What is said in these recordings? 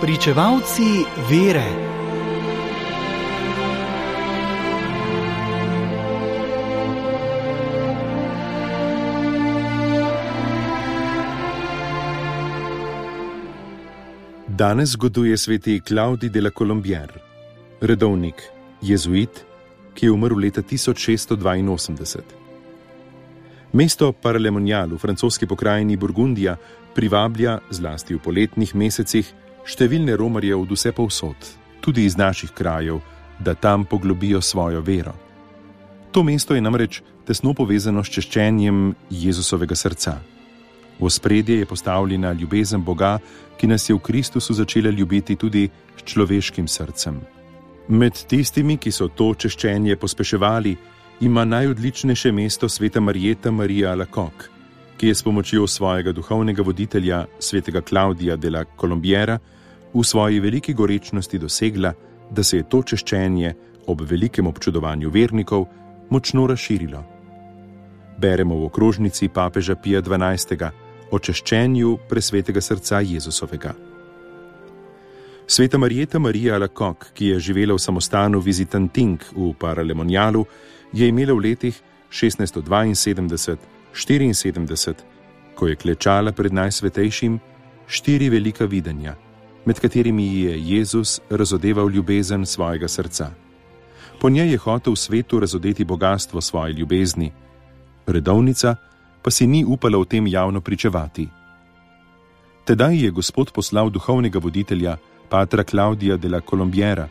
Pričevalci vere. Danes zgoduje sveti Klaudi de la Colombier, redovnik, jezuit, ki je umrl leta 1682. Mesto Paralemonial v francoski pokrajini Burgundija privablja, zlasti v poletnih mesecih, številne romarje od vse povsod, tudi iz naših krajev, da tam poglobijo svojo vero. To mesto je namreč tesno povezano s češčenjem Jezusovega srca. V spredje je postavljena ljubezen Boga, ki nas je v Kristusu začela ljubiti tudi s človeškim srcem. Med tistimi, ki so to češčenje pospeševali, ima najodličnejše mesto sveta Marijeta Marija Lakok, ki je s pomočjo svojega duhovnega voditelja, svetega Klaudija de la Colombiera, v svoji veliki gorečnosti dosegla, da se je to češčenje ob velikem občudovanju vernikov močno razširilo. Beremo v okrožnici papeža Pija XII. o češčenju presvetega srca Jezusovega. Sveta Marijeta Marija Lakok, ki je živela v samostanu Visitanting v Paralemonialu, je imela v letih 1672 74, ko je klečala pred najsvetejšim, štiri velika videnja, med katerimi je Jezus razodeval ljubezen svojega srca. Po njej je hotel v svetu razodeti bogatstvo svoje ljubezni, redovnica pa si ni upala o tem javno pričevati. Tedaj je Gospod poslal duhovnega voditelja, patra Klaudija de la Colombiera,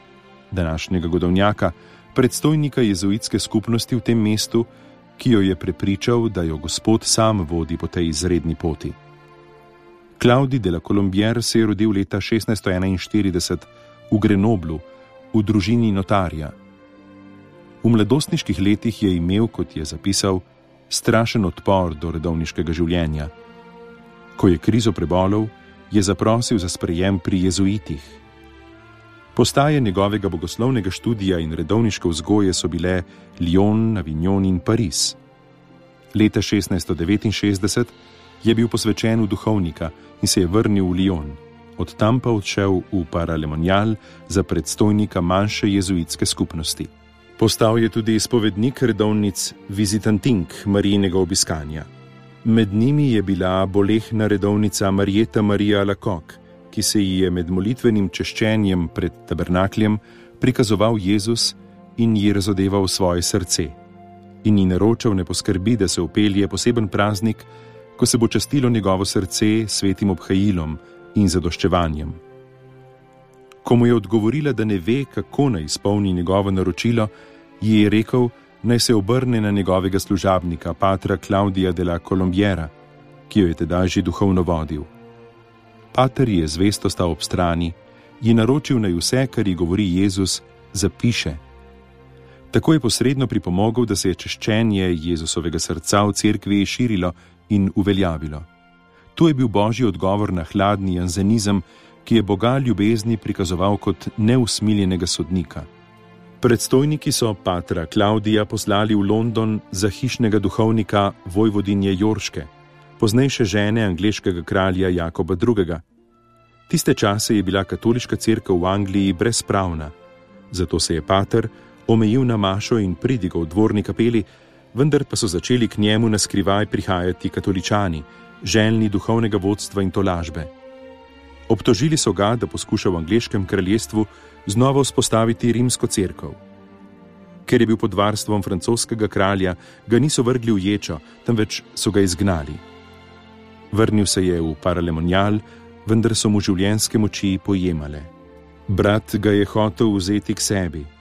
današnjega godovnjaka, predstojnika jezuitske skupnosti v tem mestu, ki jo je prepričal, da jo Gospod sam vodi po tej izredni poti. Klaudi de la Colombier se je rodil leta 1641 v Grenoblu, v družini notarja. V mladostniških letih je imel, kot je zapisal, strašen odpor do redovniškega življenja. Ko je krizo prebolel, je zaprosil za sprejem pri jezuitih. Postaje njegovega bogoslovnega študija in redovniške vzgoje so bile Lyon, Avignon in Pariz. Leta 1669 je bil posvečen v duhovnika in se je vrnil v Lyon, od tam pa odšel v Paralemonial za predstojnika manjše jezuitske skupnosti. Postal je tudi izpovednik redovnic Visitanting Marijinega obiskanja. Med njimi je bila bolehna redovnica Marijeta Marija Lakok ki se ji je med molitvenim češčenjem pred tabernakljem prikazoval Jezus in ji razodeval svoje srce. In ji naročal ne poskrbi, da se upelje poseben praznik, ko se bo častilo njegovo srce svetim obhajilom in zadoščevanjem. Ko mu je odgovorila, da ne ve, kako naj izpolni njegovo naročilo, ji je rekel, naj se obrne na njegovega služabnika, patra Klaudija de la Colombiera, ki jo je tedaj že duhovno vodil. Pater je zvesto stal ob strani, ji naročil naj vse, kar ji govori Jezus, zapiše. Tako je posredno pripomogel, da se je češčenje Jezusovega srca v cerkvi širilo in uveljavilo. To je bil božji odgovor na hladni janzenizem, ki je Boga ljubezni prikazoval kot neusmiljenega sodnika. Predstojniki so patra Klaudija poslali v London za hišnega duhovnika Vojvodinje Jorške poznejše žene angliškega kralja Jakoba II. Tiste čase je bila katoliška crkva v Angliji brezpravna, zato se je pater omejil na mašo in pridigal v dvorni kapeli, vendar pa so začeli k njemu na skrivaj prihajati katoličani, željni duhovnega vodstva in tolažbe. Obtožili so ga, da poskuša v angliškem kraljestvu znova vzpostaviti rimsko crkvo. Ker je bil pod varstvom francoskega kralja, ga niso vrgli v ječo, temveč so ga izgnali. Vrnil se je v Paralemonial, vendar so mu življenjske moči pojemale. Brat ga je hotel vzeti k sebi.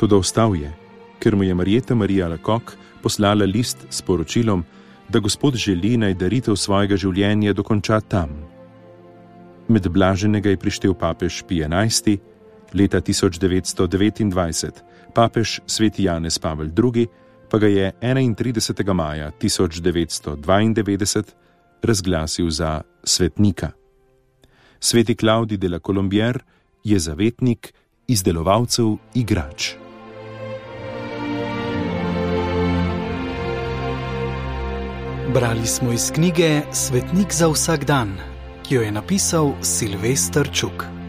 Tudi ostal je, ker mu je Marijeta Marija Lakok poslala list s poročilom, da Gospod želi naj daritev svojega življenja dokonča tam. Med blaženega je prištel papež Pij XI. leta 1929, papež sveti Janez Pavel II. pa ga je 31. maja 1992 razglasil za svetnika. Sveti Klaudi de la Colombier je zavetnik izdelovalcev igrač. Brali smo iz knjige Svetnik za vsak dan, jo je napisal Silvestr Čuk.